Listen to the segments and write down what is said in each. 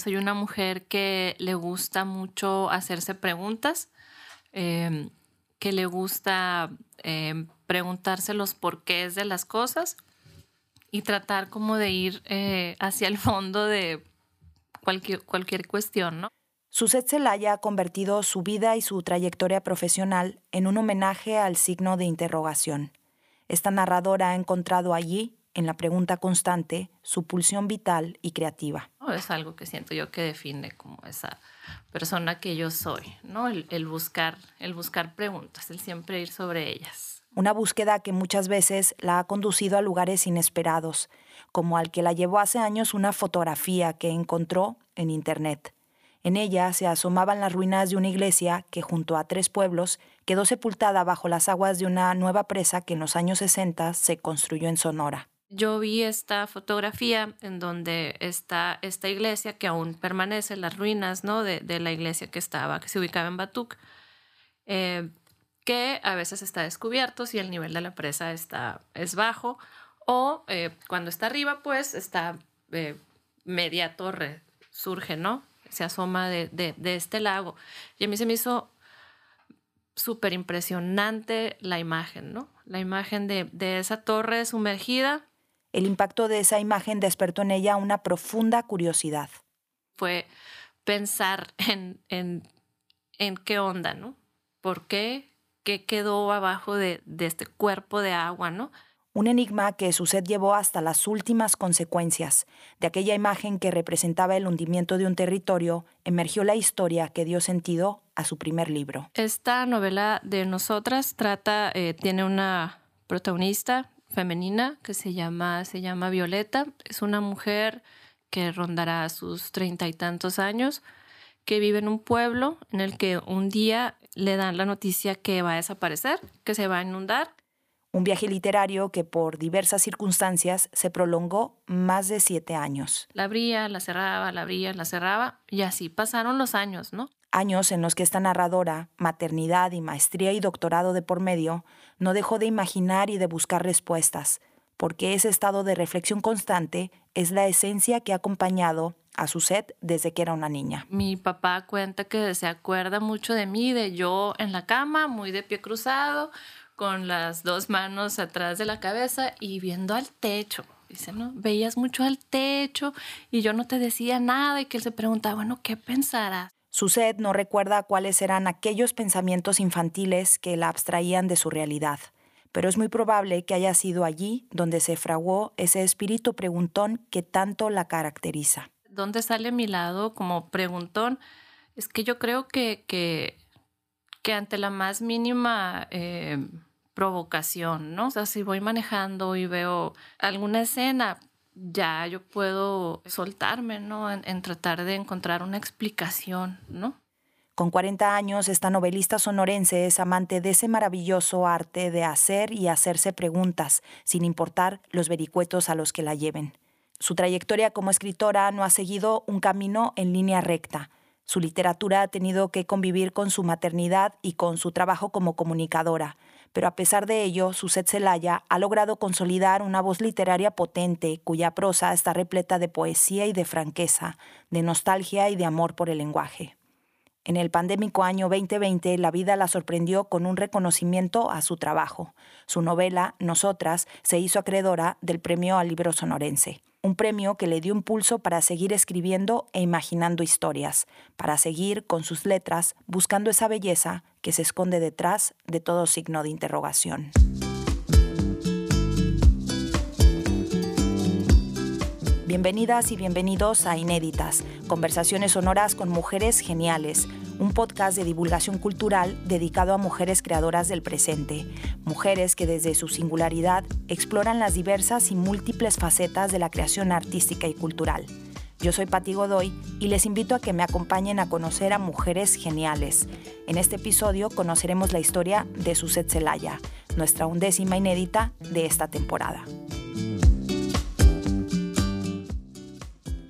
Soy una mujer que le gusta mucho hacerse preguntas, em, que le gusta em, preguntarse los porqués de las cosas y tratar como de ir eh, hacia el fondo de cualquier, cualquier cuestión, ¿no? Suset Zelaya ha convertido su vida y su trayectoria profesional en un homenaje al signo de interrogación. Esta narradora ha encontrado allí, en la pregunta constante, su pulsión vital y creativa. Es algo que siento yo que define como esa persona que yo soy, ¿no? El, buscar, el buscar preguntas, el siempre ir sobre ellas. Una búsqueda que muchas veces la ha conducido a lugares inesperados, como al que la llevó hace años una fotografía que encontró en Internet. En ella se asomaban las ruinas de una iglesia que junto a tres pueblos quedó sepultada bajo las aguas de una nueva presa que en los años 60 se construyó en Sonora. Yo vi esta fotografía en donde está esta iglesia que aún permanece, las ruinas ¿no? de, la iglesia que estaba, que se ubicaba en Batuc, eh, que a veces está descubierto si el nivel de la presa está, es bajo o eh, cuando está arriba, pues está eh, media torre, surge, ¿no? se asoma de, este lago. Y a mí se me hizo súper impresionante la imagen, ¿no? La imagen de, esa torre sumergida. El impacto de esa imagen despertó en ella una profunda curiosidad. Fue pensar en, en, en qué onda, ¿no? ¿Por qué? ¿Qué quedó abajo de, de este cuerpo de agua, ¿no? un enigma que su sed llevó hasta las últimas consecuencias. De aquella imagen que representaba el hundimiento de un territorio, emergió la historia que dio sentido a su primer libro. Esta novela de nosotras trata, eh, tiene una protagonista femenina que se llama, se llama Violeta. Es una mujer que rondará sus treinta y tantos años, que vive en un pueblo en el que un día le dan la noticia que va a desaparecer, que se va a inundar un viaje literario que por diversas circunstancias se prolongó más de siete años. La abría, la cerraba, la abría, la cerraba, y así pasaron los años, ¿no? Años en los que esta narradora, maternidad y maestría y doctorado de por medio, no dejó de imaginar y de buscar respuestas, porque ese estado de reflexión constante es la esencia que ha acompañado a su set desde que era una niña. Mi papá cuenta que se acuerda mucho de mí, de yo en la cama, muy de pie cruzado, con las dos manos atrás de la cabeza y viendo al techo. Dice, ¿no? Veías mucho al techo y yo no te decía nada y que él se preguntaba, bueno, ¿qué pensarás? Sed no recuerda cuáles eran aquellos pensamientos infantiles que la abstraían de su realidad, pero es muy probable que haya sido allí donde se fraguó ese espíritu preguntón que tanto la caracteriza. ¿Dónde sale mi lado como preguntón? Es que yo creo que, que, que ante la más mínima... Eh, provocación, ¿no? O sea, si voy manejando y veo alguna escena, ya yo puedo soltarme, ¿no? En, tratar de encontrar una explicación, ¿no? Con 40 años, esta novelista sonorense es amante de ese maravilloso arte de hacer y hacerse preguntas, sin importar los vericuetos a los que la lleven. Su trayectoria como escritora no ha seguido un camino en línea recta. Su literatura ha tenido que convivir con su maternidad y con su trabajo como comunicadora, pero a pesar de ello, Suset Zelaya ha logrado consolidar una voz literaria potente, cuya prosa está repleta de poesía y de franqueza, de nostalgia y de amor por el lenguaje. En el pandémico año 2020, la vida la sorprendió con un reconocimiento a su trabajo. Su novela, Nosotras, se hizo acreedora del premio al libro sonorense un premio que le dio impulso para seguir escribiendo e imaginando historias, para seguir con sus letras buscando esa belleza que se esconde detrás de todo signo de interrogación. Bienvenidas y bienvenidos a Inéditas, conversaciones sonoras con mujeres geniales, un podcast de divulgación cultural dedicado a mujeres creadoras del presente, mujeres que desde su singularidad exploran las diversas y múltiples facetas de la creación artística y cultural. Yo soy Pati Godoy y les invito a que me acompañen a conocer a mujeres geniales. En este episodio conoceremos la historia de Suset Zelaya, nuestra undécima inédita de esta temporada.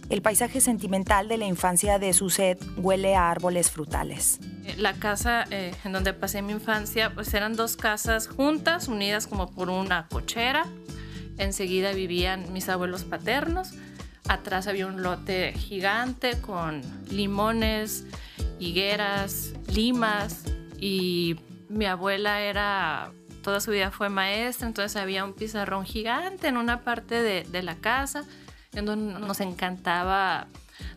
El paisaje sentimental de la infancia de Suset huele a árboles frutales. La casa eh, en donde pasé mi infancia, pues eran dos casas juntas, unidas como por una cochera. Enseguida vivían mis abuelos paternos. Atrás había un lote gigante con limones, higueras, limas y mi abuela era, toda su vida fue maestra, entonces había un pizarrón gigante en una parte de, de la casa en donde nos encantaba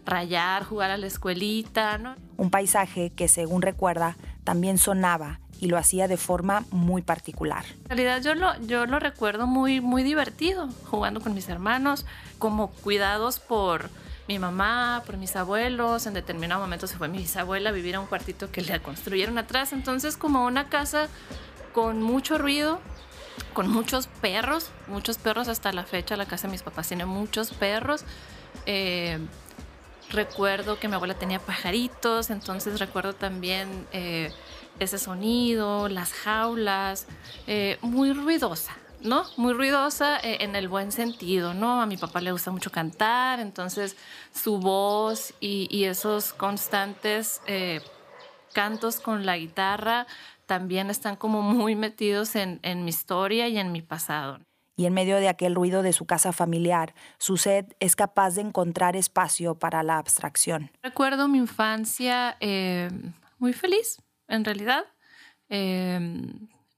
rayar, jugar a la escuelita, ¿no? Un paisaje que, según recuerda, también sonaba y lo hacía de forma muy particular. En realidad yo lo, yo lo recuerdo muy, muy divertido, jugando con mis hermanos, como cuidados por mi mamá, por mis abuelos. En determinado momento se fue mi bisabuela a vivir a un cuartito que le construyeron atrás. Entonces como una casa con mucho ruido, con muchos perros, muchos perros hasta la fecha. La casa de mis papás tiene muchos perros. Eh, recuerdo que mi abuela tenía pajaritos, entonces recuerdo también eh, ese sonido, las jaulas, eh, muy ruidosa, ¿no? Muy ruidosa eh, en el buen sentido, ¿no? A mi papá le gusta mucho cantar, entonces su voz y, esos constantes cantos con la guitarra también están como muy metidos en mi historia y en mi pasado y en medio de aquel ruido de su casa familiar, su sed es capaz de encontrar espacio para la abstracción. Recuerdo mi infancia eh, muy feliz, en realidad, eh,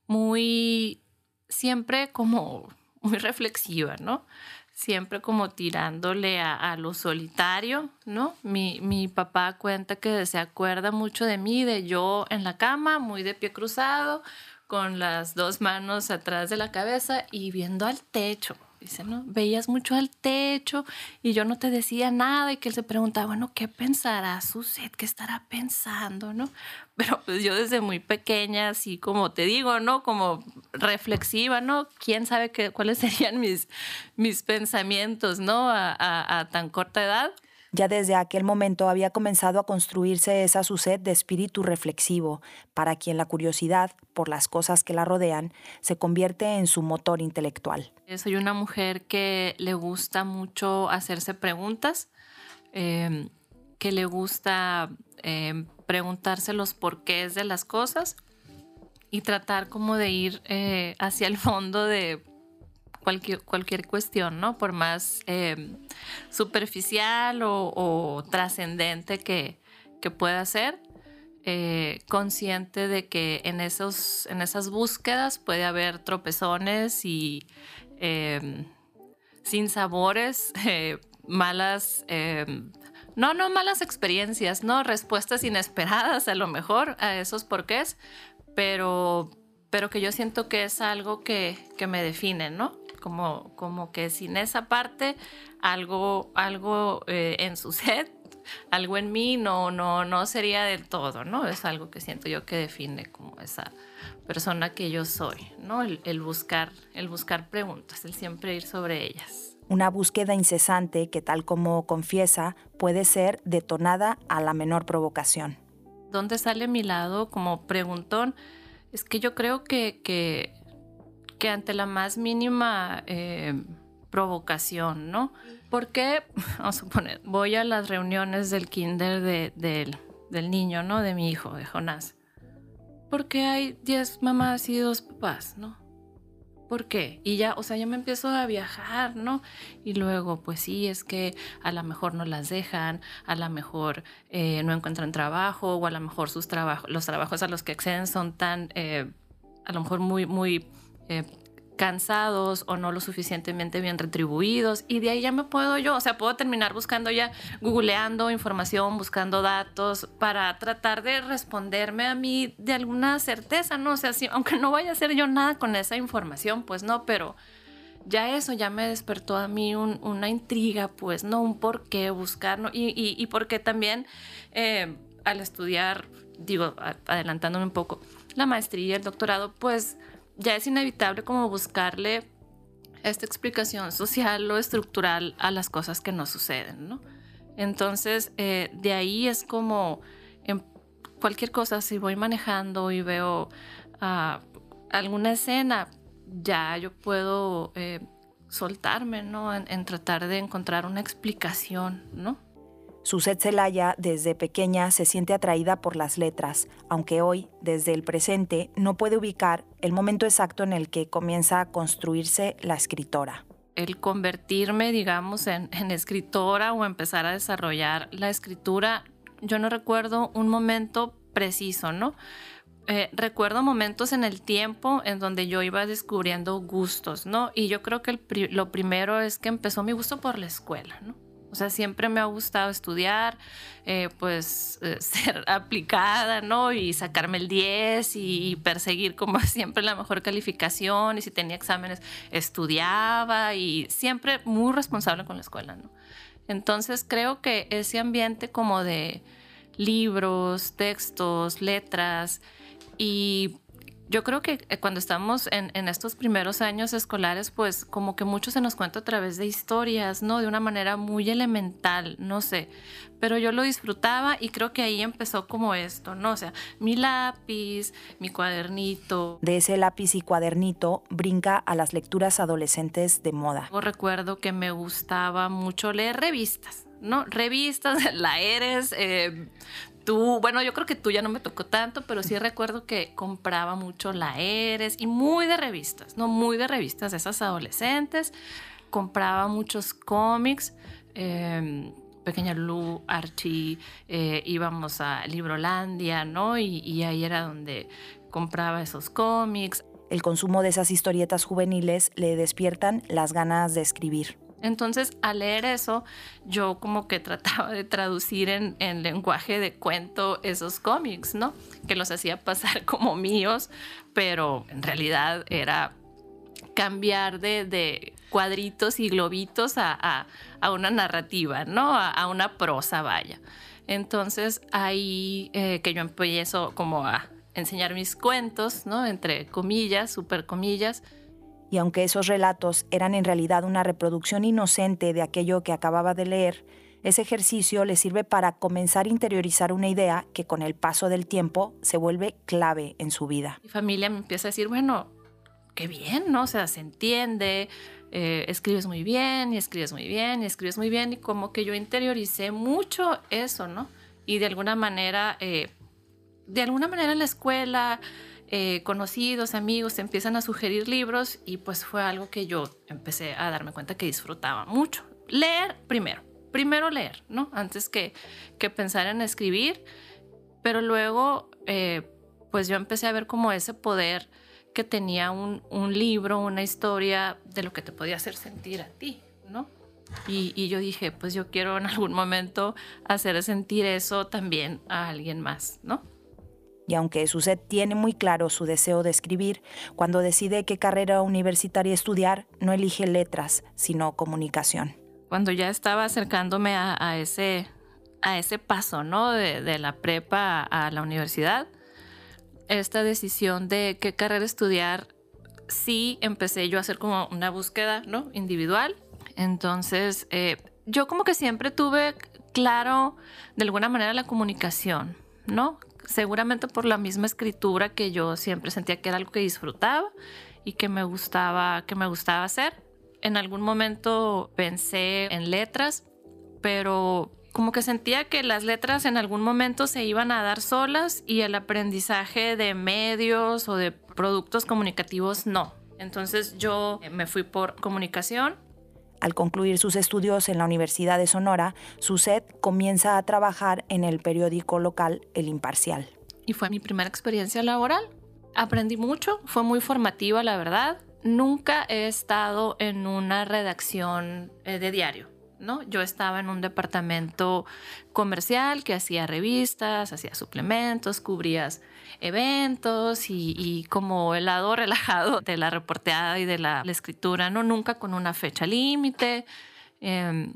muy siempre como muy reflexiva, ¿no? Siempre como tirándole a, lo solitario, ¿no? Mi, mi, papá cuenta que se acuerda mucho de mí, de yo en la cama, muy de pie cruzado, con las dos manos atrás de la cabeza y viendo al techo. Dice, ¿no? Veías mucho al techo y yo no te decía nada y que él se preguntaba, bueno, ¿qué pensará Suset? ¿Qué estará pensando, no? Pero pues yo desde muy pequeña, así como te digo, ¿no? Como reflexiva, ¿no? ¿Quién sabe qué, cuáles serían mis, mis pensamientos, ¿no? A tan corta edad. Ya desde aquel momento había comenzado a construirse esa su sed de espíritu reflexivo, para quien la curiosidad por las cosas que la rodean se convierte en su motor intelectual. Soy una mujer que le gusta mucho hacerse preguntas, em, que le gusta em, preguntarse los porqués de las cosas y tratar como de ir eh, hacia el fondo de cualquier, cualquier cuestión, ¿no? Por más em, superficial o, trascendente que, que, pueda ser, eh, consciente de que en, esos, en esas búsquedas puede haber tropezones y sabores, eh, malas, em, no, no malas experiencias, ¿no? Respuestas inesperadas a lo mejor a esos porqués, pero, pero que yo siento que es algo que, que me define, ¿no? Como, como que sin esa parte, algo, algo eh, en su set, algo en mí no, no, no sería del todo, ¿no? Es algo que siento yo que define como esa persona que yo soy, ¿no? El, buscar, el buscar preguntas, el siempre ir sobre ellas. Una búsqueda incesante que, tal como confiesa, puede ser detonada a la menor provocación. ¿Dónde sale mi lado como preguntón? Es que yo creo que, que que ante la más mínima eh, provocación, ¿no? Porque, vamos a suponer, voy a las reuniones del kinder del, del niño, ¿no? De mi hijo, de Jonás. Porque hay 10 mamás y dos papás, ¿no? ¿Por qué? Y ya, o sea, ya me empiezo a viajar, ¿no? Y luego, pues sí, es que a lo mejor no las dejan, a lo mejor eh, no encuentran trabajo, o a lo mejor sus trabajos, los trabajos a los que acceden son tan, eh, a lo mejor muy, muy eh, cansados o no lo suficientemente bien retribuidos y de ahí ya me puedo yo, o sea, puedo terminar buscando ya, googleando información, buscando datos para tratar de responderme a mí de alguna certeza, ¿no? O sea, si, aunque no vaya a hacer yo nada con esa información, pues no, pero ya eso ya me despertó a mí una intriga, pues, ¿no? Un por qué buscar, ¿no? Y, y, y porque también eh, al estudiar, digo, adelantándome un poco, la maestría el doctorado, pues ya es inevitable como buscarle esta explicación social o estructural a las cosas que no suceden, ¿no? Entonces, eh, de ahí es como en cualquier cosa, si voy manejando y veo ah, alguna escena, ya yo puedo eh, soltarme, ¿no? en, tratar de encontrar una explicación, ¿no? Suset Zelaya desde pequeña se siente atraída por las letras, aunque hoy, desde el presente, no puede ubicar el momento exacto en el que comienza a construirse la escritora. el convertirme, digamos, en, en, escritora o empezar a desarrollar la escritura, yo no recuerdo un momento preciso, ¿no? Eh, recuerdo momentos en el tiempo en donde yo iba descubriendo gustos, ¿no? Y yo creo que lo primero es que empezó mi gusto por la escuela, ¿no? O sea, siempre me ha gustado estudiar, eh, pues eh, ser aplicada, ¿no? Y sacarme el 10 y, perseguir como siempre la mejor calificación. Y si tenía exámenes, estudiaba y siempre muy responsable con la escuela, ¿no? Entonces creo que ese ambiente como de libros, textos, letras, y yo creo que eh, cuando estamos en, estos primeros años escolares, pues como que mucho se nos cuenta a través de historias, ¿no? De una manera muy elemental, no sé. Pero yo lo disfrutaba y creo que ahí empezó como esto, ¿no? O sea, mi lápiz, mi cuadernito. De ese lápiz y cuadernito brinca a las lecturas adolescentes de moda. Yo recuerdo que me gustaba mucho leer revistas. ¿no? Revistas, la eres, eh, tú, bueno, yo creo que tú ya no me tocó tanto, pero sí recuerdo que compraba mucho la Eres y muy de revistas, ¿no? Muy de revistas esas adolescentes. Compraba muchos cómics. Em, Pequeña Lu, Archie, eh, íbamos a Librolandia, ¿no? Y, y ahí era donde compraba esos cómics. El consumo de esas historietas juveniles le despiertan las ganas de escribir. Entonces, al leer eso, yo como que trataba de traducir en, lenguaje de cuento esos cómics, ¿no? Que los hacía pasar como míos, pero en realidad era cambiar de, cuadritos y globitos a, una narrativa, ¿no? A, una prosa, vaya. Entonces, ahí eh, que yo empiezo como a enseñar mis cuentos, ¿no? Entre comillas, super comillas, y aunque esos relatos eran en realidad una reproducción inocente de aquello que acababa de leer, ese ejercicio le sirve para comenzar a interiorizar una idea que con el paso del tiempo se vuelve clave en su vida. Mi familia me empieza a decir, bueno, qué bien, ¿no? O sea, se entiende, eh, escribes muy bien, y escribes muy bien, y escribes muy bien, y como que yo interioricé mucho eso, ¿no? Y de alguna manera, eh, de alguna manera en la escuela, eh, conocidos, amigos, empiezan a sugerir libros y pues fue algo que yo empecé a darme cuenta que disfrutaba mucho. Leer primero, primero leer, ¿no? Antes que, que pensar en escribir, pero luego eh, pues yo empecé a ver como ese poder que tenía un, un, libro, una historia de lo que te podía hacer sentir a ti, ¿no? Y, y, yo dije, pues yo quiero en algún momento hacer sentir eso también a alguien más, ¿no? Y aunque Suset tiene muy claro su deseo de escribir, cuando decide qué carrera universitaria estudiar, no elige letras, sino comunicación. Cuando ya estaba acercándome a, ese, a ese paso, ¿no? De, la prepa a, la universidad, esta decisión de qué carrera estudiar, sí empecé yo a hacer como una búsqueda, ¿no? Individual. Entonces, eh, yo como que siempre tuve claro, de alguna manera, la comunicación, ¿no? Seguramente por la misma escritura que yo siempre sentía que era algo que disfrutaba y que me gustaba, que me gustaba hacer. En algún momento pensé en letras, pero como que sentía que las letras en algún momento se iban a dar solas y el aprendizaje de medios o de productos comunicativos no. Entonces yo me fui por comunicación al concluir sus estudios en la Universidad de Sonora, Suset comienza a trabajar en el periódico local El Imparcial. Y fue mi primera experiencia laboral. Aprendí mucho, fue muy formativa, la verdad. Nunca he estado en una redacción eh, de diario. ¿no? Yo estaba en un departamento comercial que hacía revistas, hacía suplementos, cubrías eventos y, como el lado relajado de la reporteada y de la, escritura, ¿no? Nunca con una fecha límite. Em,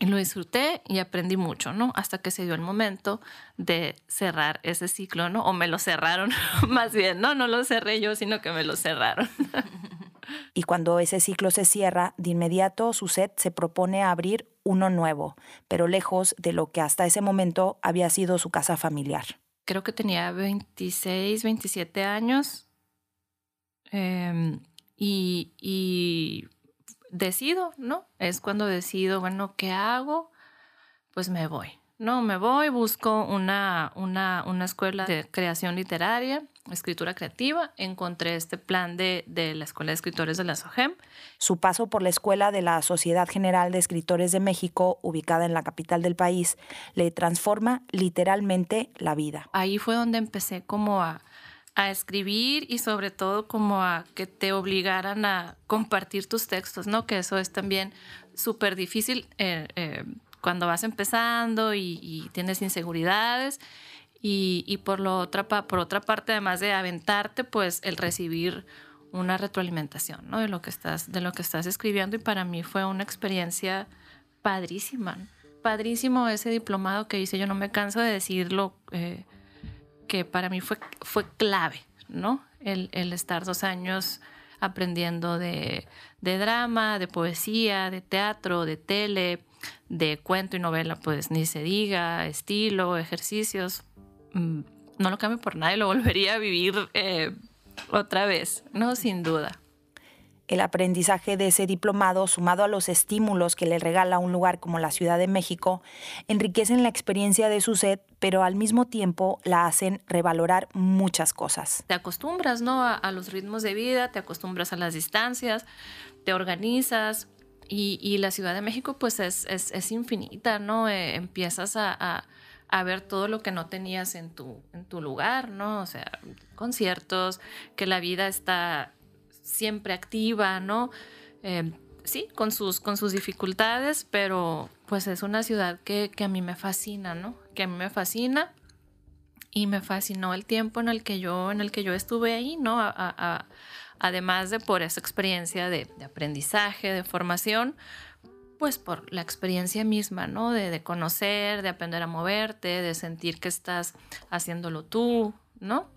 y lo disfruté y aprendí mucho, ¿no? Hasta que se dio el momento de cerrar ese ciclo, ¿no? O me lo cerraron, más bien, ¿no? No lo cerré yo, sino que me lo cerraron. Y cuando ese ciclo se cierra, de inmediato Suset se propone abrir uno nuevo, pero lejos de lo que hasta ese momento había sido su casa familiar. Creo que tenía 26, 27 años em, y, y decido, ¿no? Es cuando decido, bueno, ¿qué hago? Pues me voy. No, me voy, busco una, una, una escuela de creación literaria escritura creativa, encontré este plan de, de, la Escuela de Escritores de la SOGEM. Su paso por la Escuela de la Sociedad General de Escritores de México, ubicada en la capital del país, le transforma literalmente la vida. Ahí fue donde empecé como a, a escribir y sobre todo como a que te obligaran a compartir tus textos, ¿no? Que eso es también súper difícil eh, eh, cuando vas empezando y, y tienes inseguridades. Y, por, lo otra, por otra parte, además de aventarte, pues el recibir una retroalimentación ¿no? de, lo que estás, de lo que estás escribiendo. Y para mí fue una experiencia padrísima. Padrísimo ese diplomado que hice. Yo no me canso de decirlo, eh, que para mí fue, fue clave, ¿no? El, el estar dos años aprendiendo de, de, drama, de poesía, de teatro, de tele, de cuento y novela, pues ni se diga, estilo, ejercicios. Mm, no lo cambio por nada y lo volvería a vivir eh, otra vez, ¿no? Sin duda. El aprendizaje de ese diplomado, sumado a los estímulos que le regala un lugar como la Ciudad de México, enriquecen la experiencia de su set, pero al mismo tiempo la hacen revalorar muchas cosas. Te acostumbras, ¿no? A, los ritmos de vida, te acostumbras a las distancias, te organizas y, la Ciudad de México pues es, es, infinita, ¿no? Eh, empiezas a a ver todo lo que no tenías en tu, en tu lugar, ¿no? O sea, conciertos, que la vida está siempre activa, ¿no? Eh, sí, con sus, con sus dificultades, pero pues es una ciudad que, a mí me fascina, ¿no? Que a mí me fascina y me fascinó el tiempo en el que yo, en el que yo estuve ahí, ¿no? además de por esa experiencia de aprendizaje, de formación, pues por la experiencia misma, ¿no? De, conocer, de aprender a moverte, de sentir que estás haciéndolo tú, ¿no?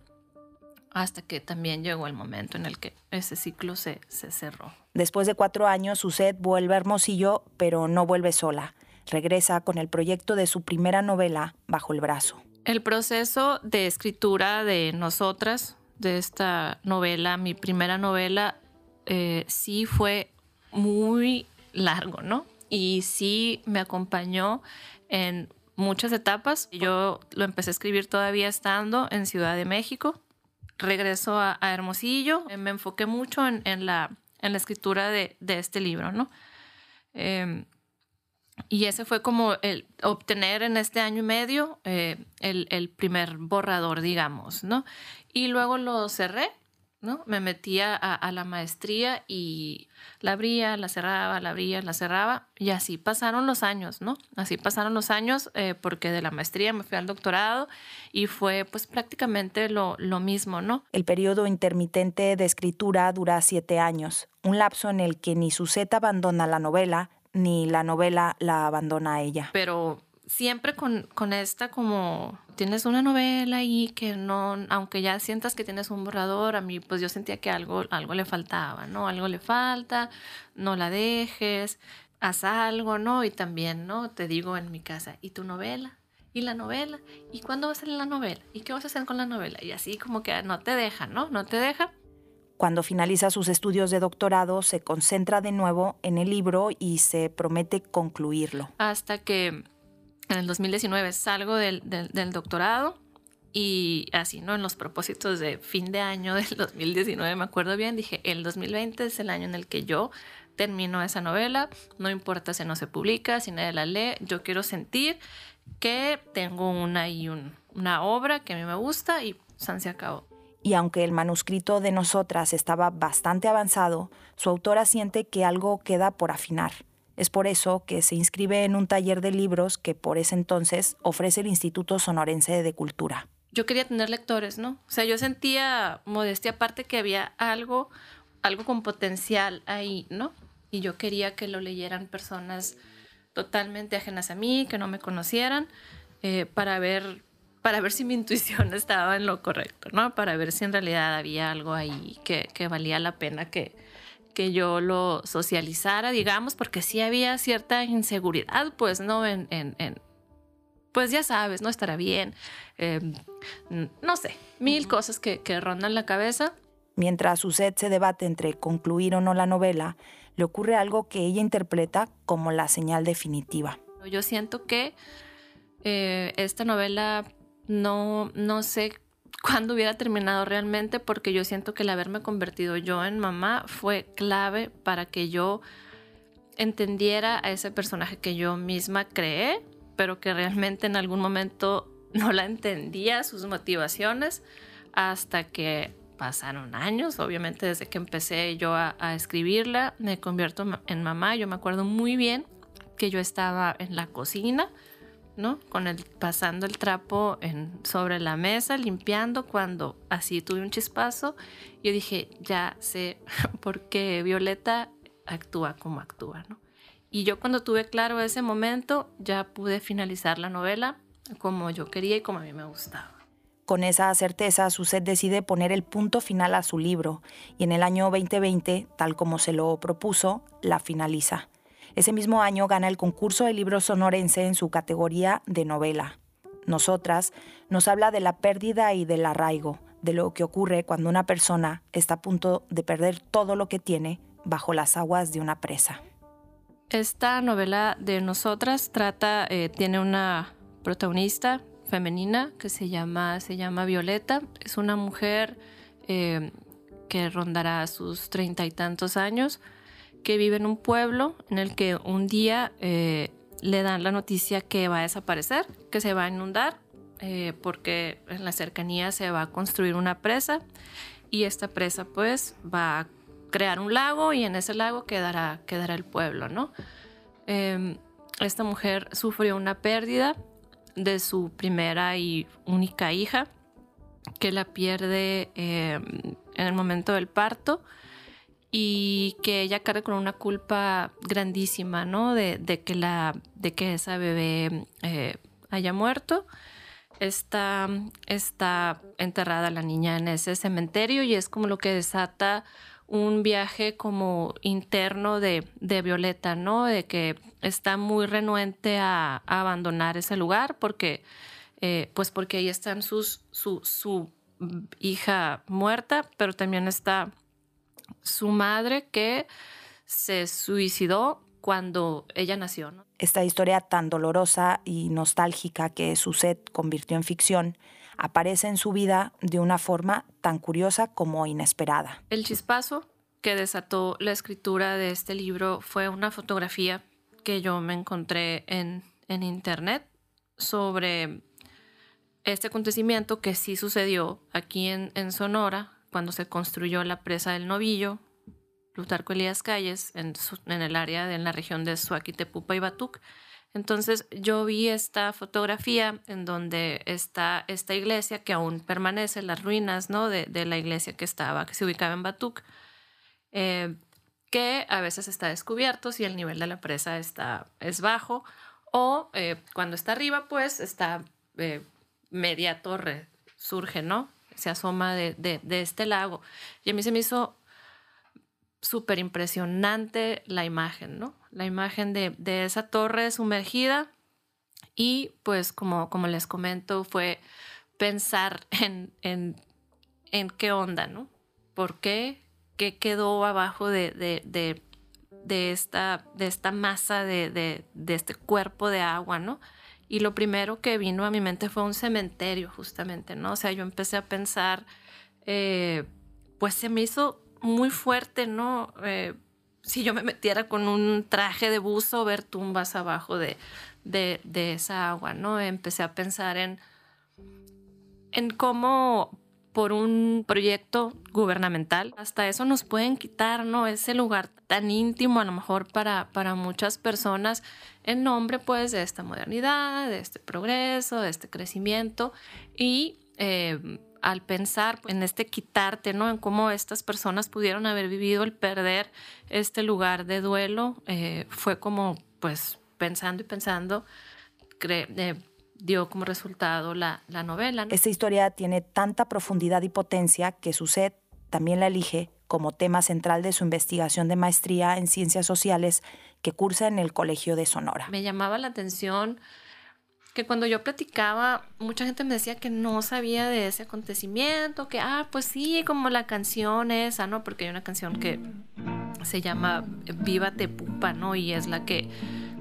Hasta que también llegó el momento en el que ese ciclo se, se cerró. Después de cuatro años, Suset vuelve a Hermosillo, pero no vuelve sola. Regresa con el proyecto de su primera novela bajo el brazo. El proceso de escritura de nosotras, de esta novela, mi primera novela, eh, sí fue muy largo, ¿no? y sí me acompañó en muchas etapas. Yo lo empecé a escribir todavía estando en Ciudad de México. Regreso a, Hermosillo. Me enfoqué mucho en, la, en la, escritura de, este libro, ¿no? Em, y ese fue como el obtener en este año y medio eh, el, primer borrador, digamos, ¿no? Y luego lo cerré ¿no? Me metía a, la maestría y la abría, la cerraba, la abría, la cerraba y así pasaron los años, ¿no? Así pasaron los años eh, porque de la maestría me fui al doctorado y fue pues prácticamente lo, lo mismo, ¿no? El periodo intermitente de escritura dura siete años, un lapso en el que ni Suseta abandona la novela ni la novela la abandona a ella. Pero siempre con, con, esta como tienes una novela ahí que no, aunque ya sientas que tienes un borrador, a mí pues yo sentía que algo, algo le faltaba, ¿no? Algo le falta, no la dejes, haz algo, ¿no? Y también, ¿no? Te digo en mi casa, ¿y tu novela? ¿Y la novela? ¿Y cuándo va a salir la novela? ¿Y qué vas a hacer con la novela? Y así como que no te deja, ¿no? No te deja. Cuando finaliza sus estudios de doctorado, se concentra de nuevo en el libro y se promete concluirlo. Hasta que en el 2019 salgo del, doctorado y así, ¿no? En los propósitos de fin de año del 2019, me acuerdo bien, dije, el 2020 es el año en el que yo termino esa novela, no importa si no se publica, si nadie la lee, yo quiero sentir que tengo una y una obra que a mí me gusta y San se acabó. Y aunque el manuscrito de nosotras estaba bastante avanzado, su autora siente que algo queda por afinar. Es por eso que se inscribe en un taller de libros que por ese entonces ofrece el Instituto Sonorense de Cultura. Yo quería tener lectores, ¿no? O sea, yo sentía modestia aparte que había algo, algo con potencial ahí, ¿no? Y yo quería que lo leyeran personas totalmente ajenas a mí, que no me conocieran, eh, para ver para ver si mi intuición estaba en lo correcto, ¿no? Para ver si en realidad había algo ahí que, que valía la pena que, que yo lo socializara, digamos, porque sí había cierta inseguridad, pues, ¿no? En, pues ya sabes, no estará bien, em, no sé, mil cosas que, que rondan la cabeza. Mientras Suset se debate entre concluir o no la novela, le ocurre algo que ella interpreta como la señal definitiva. Yo siento que eh, esta novela no, no sé cuándo hubiera terminado realmente, porque yo siento que el haberme convertido yo en mamá fue clave para que yo entendiera a ese personaje que yo misma creé, pero que realmente en algún momento no la entendía, sus motivaciones, hasta que pasaron años, obviamente desde que empecé yo a, escribirla, me convierto en mamá, yo me acuerdo muy bien que yo estaba en la cocina, ¿no? Con el pasando el trapo en, sobre la mesa, limpiando, cuando así tuve un chispazo, yo dije, ya sé por qué Violeta actúa como actúa, ¿no? Y yo cuando tuve claro ese momento, ya pude finalizar la novela como yo quería y como a mí me gustaba. Con esa certeza, Suset decide poner el punto final a su libro y en el año 2020, tal como se lo propuso, la finaliza. Ese mismo año gana el concurso de libro sonorense en su categoría de novela. Nosotras nos habla de la pérdida y del arraigo, de lo que ocurre cuando una persona está a punto de perder todo lo que tiene bajo las aguas de una presa. Esta novela de nosotras trata, eh, tiene una protagonista femenina que se llama, se llama Violeta. Es una mujer eh, que rondará sus treinta y tantos años, que vive en un pueblo en el que un día eh, le dan la noticia que va a desaparecer, que se va a inundar, eh, porque en la cercanía se va a construir una presa y esta presa pues va a crear un lago y en ese lago quedará, quedará el pueblo, ¿no? Em, esta mujer sufrió una pérdida de su primera y única hija, que la pierde eh, en el momento del parto y que ella carga con una culpa grandísima, ¿no? De, que, la, de que esa bebé eh, haya muerto. Está, está enterrada la niña en ese cementerio y es como lo que desata un viaje como interno de, Violeta, ¿no? De que está muy renuente a, abandonar ese lugar porque, eh, pues porque ahí están sus, su, su hija muerta, pero también está su madre que se suicidó cuando ella nació. Esta historia tan dolorosa y nostálgica que set convirtió en ficción aparece en su vida de una forma tan curiosa como inesperada. El chispazo que desató la escritura de este libro fue una fotografía que yo me encontré en, internet sobre este acontecimiento que sí sucedió aquí en, Sonora cuando se construyó la presa del Novillo, Plutarco Elías Calles, en, en el área de en la región de Suaquitepupa y Batuc. Entonces yo vi esta fotografía en donde está esta iglesia que aún permanece, las ruinas ¿no? de, la iglesia que estaba, que se ubicaba en Batuc, eh, que a veces está descubierto si el nivel de la presa está, es bajo o eh, cuando está arriba pues está eh, media torre, surge, ¿no? Se asoma de, de este lago. Y a mí se me hizo súper impresionante la imagen, ¿no? La imagen de, esa torre sumergida y pues como, como les comento fue pensar en, en, en qué onda, ¿no? ¿Por qué? ¿Qué quedó abajo de, de, de esta, de esta masa de, este cuerpo de agua, ¿no? Y lo primero que vino a mi mente fue un cementerio, justamente, ¿no? O sea, yo empecé a pensar, eh, pues se me hizo muy fuerte, ¿no? Eh, si yo me metiera con un traje de buzo, ver tumbas abajo de, de, esa agua, ¿no? Empecé a pensar en, en cómo por un proyecto gubernamental, hasta eso nos pueden quitar, ¿no? Ese lugar tan íntimo a lo mejor para, para muchas personas en nombre pues de esta modernidad, de este progreso, de este crecimiento y eh, al pensar en este quitarte, ¿no? En cómo estas personas pudieron haber vivido el perder este lugar de duelo, eh, fue como, pues, pensando y pensando, eh, dio como resultado la, novela. Esta historia tiene tanta profundidad y potencia que Suset también la elige como tema central de su investigación de maestría en ciencias sociales que cursa en el Colegio de Sonora. Me llamaba la atención que cuando yo platicaba, mucha gente me decía que no sabía de ese acontecimiento, que, ah, pues sí, como la canción esa, ¿no? Porque hay una canción que se llama Viva Pupa, ¿no? Y es la que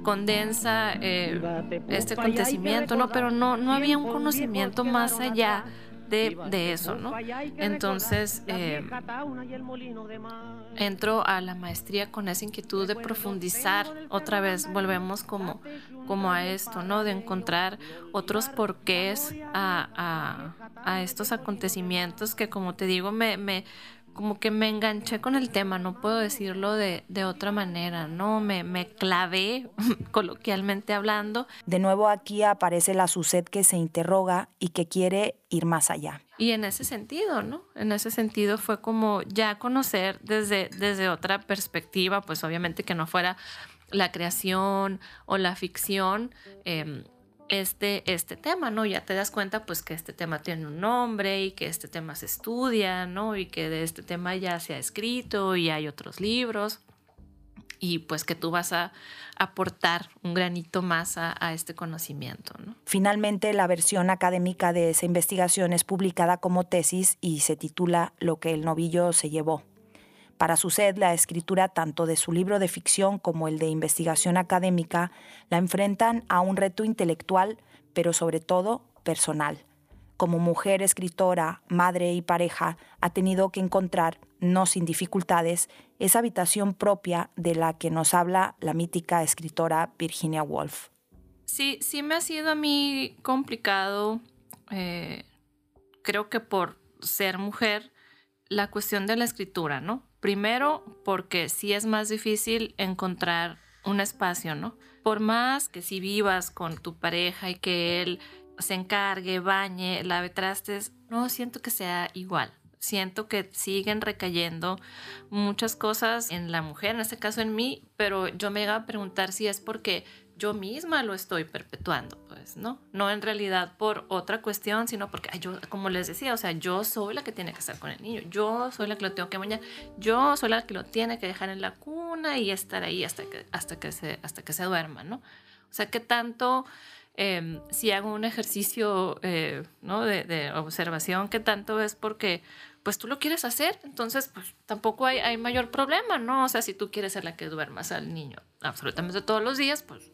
condensa eh, este acontecimiento, ¿no? Pero no, no había un conocimiento más allá de, de eso, ¿no? Entonces, eh, entro a la maestría con esa inquietud de profundizar otra vez, volvemos como, como a esto, ¿no? De encontrar otros porqués a, a, a estos acontecimientos que, como te digo, me, me como que me enganché con el tema, no puedo decirlo de, de otra manera, ¿no? Me, me clavé, coloquialmente hablando. De nuevo aquí aparece la Suset que se interroga y que quiere ir más allá. Y en ese sentido, ¿no? En ese sentido fue como ya conocer desde, desde otra perspectiva, pues obviamente que no fuera la creación o la ficción. Eh, este, este tema, ¿no? Ya te das cuenta pues que este tema tiene un nombre y que este tema se estudia, ¿no? Y que de este tema ya se ha escrito y hay otros libros y pues que tú vas a aportar un granito más a, a, este conocimiento. ¿no? Finalmente, la versión académica de esa investigación es publicada como tesis y se titula Lo que el novillo se llevó. Para su sed, la escritura tanto de su libro de ficción como el de investigación académica la enfrentan a un reto intelectual, pero sobre todo personal. Como mujer escritora, madre y pareja, ha tenido que encontrar, no sin dificultades, esa habitación propia de la que nos habla la mítica escritora Virginia Woolf. Sí, sí me ha sido a mí complicado, eh, creo que por ser mujer, la cuestión de la escritura, ¿no? Primero, porque sí es más difícil encontrar un espacio, ¿no? Por más que si vivas con tu pareja y que él se encargue, bañe, lave trastes, no siento que sea igual. Siento que siguen recayendo muchas cosas en la mujer, en este caso en mí, pero yo me iba a preguntar si es porque yo misma lo estoy perpetuando, pues, ¿no? No en realidad por otra cuestión, sino porque yo, como les decía, o sea, yo soy la que tiene que estar con el niño, yo soy la que lo tengo que bañar, yo soy la que lo tiene que dejar en la cuna y estar ahí hasta que, hasta que, se, hasta que se duerma, ¿no? O sea, que tanto... Eh, si hago un ejercicio eh, ¿no? de, de, observación, que tanto es porque pues tú lo quieres hacer, entonces pues tampoco hay, hay mayor problema, ¿no? O sea, si tú quieres ser la que duermas al niño absolutamente todos los días, pues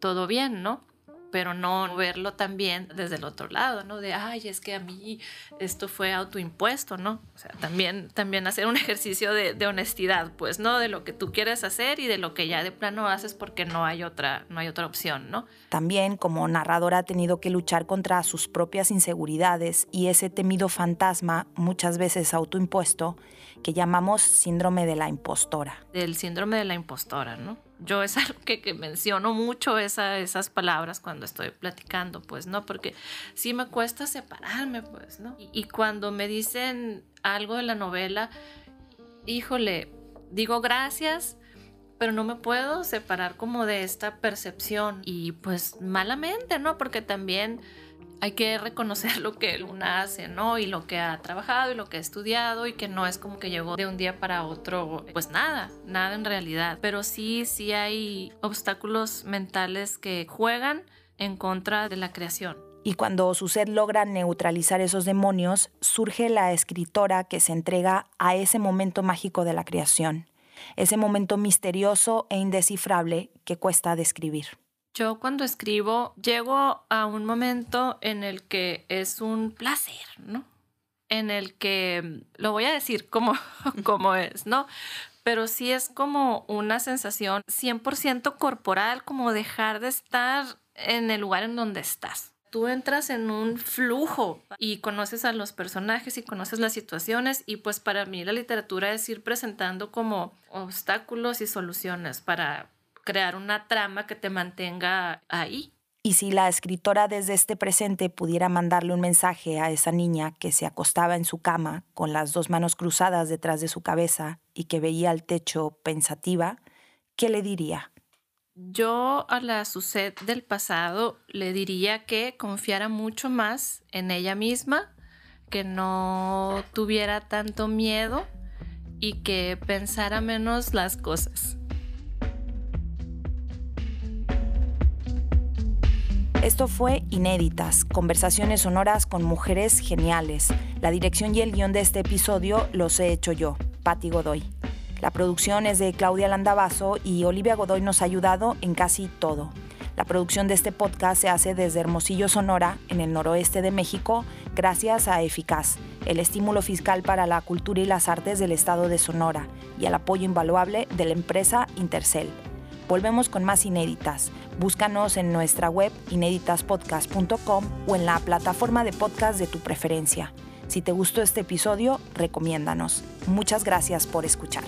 todo bien, ¿no? Pero no verlo también desde el otro lado, ¿no? De, ay, es que a mí esto fue autoimpuesto, ¿no? O sea, también, también hacer un ejercicio de, de, honestidad, pues, ¿no? De lo que tú quieres hacer y de lo que ya de plano haces porque no hay otra, no hay otra opción, ¿no? También como narradora ha tenido que luchar contra sus propias inseguridades y ese temido fantasma, muchas veces autoimpuesto, que llamamos síndrome de la impostora. Del síndrome de la impostora, ¿no? Yo es algo que, que menciono mucho esa, esas palabras cuando estoy platicando, pues, ¿no? Porque sí me cuesta separarme, pues, ¿no? Y, y, cuando me dicen algo de la novela, híjole, digo gracias, pero no me puedo separar como de esta percepción y pues malamente, ¿no? Porque también hay que reconocer lo que Luna hace, ¿no? Y lo que ha trabajado y lo que ha estudiado y que no es como que llegó de un día para otro, pues nada, nada en realidad. Pero sí, sí hay obstáculos mentales que juegan en contra de la creación. Y cuando Suset logra neutralizar esos demonios, surge la escritora que se entrega a ese momento mágico de la creación, ese momento misterioso e indescifrable que cuesta describir. Yo cuando escribo llego a un momento en el que es un placer, ¿no? En el que, lo voy a decir como, como es, ¿no? Pero sí es como una sensación 100% corporal, como dejar de estar en el lugar en donde estás. Tú entras en un flujo y conoces a los personajes y conoces las situaciones y pues para mí la literatura es ir presentando como obstáculos y soluciones para crear una trama que te mantenga ahí. Y si la escritora desde este presente pudiera mandarle un mensaje a esa niña que se acostaba en su cama con las dos manos cruzadas detrás de su cabeza y que veía el techo pensativa, ¿qué le diría? Yo a la Suset del pasado le diría que confiara mucho más en ella misma, que no tuviera tanto miedo y que pensara menos las cosas. Esto fue Inéditas, conversaciones sonoras con mujeres geniales. La dirección y el guion de este episodio los he hecho yo, Patti Godoy. La producción es de Claudia Landavazo y Olivia Godoy nos ha ayudado en casi todo. La producción de este podcast se hace desde Hermosillo, Sonora, en el noroeste de México, gracias a Eficaz, el estímulo fiscal para la cultura y las artes del estado de Sonora, y al apoyo invaluable de la empresa Intercel. Volvemos con más inéditas. Búscanos en nuestra web inéditaspodcast.com o en la plataforma de podcast de tu preferencia. Si te gustó este episodio, recomiéndanos. Muchas gracias por escuchar.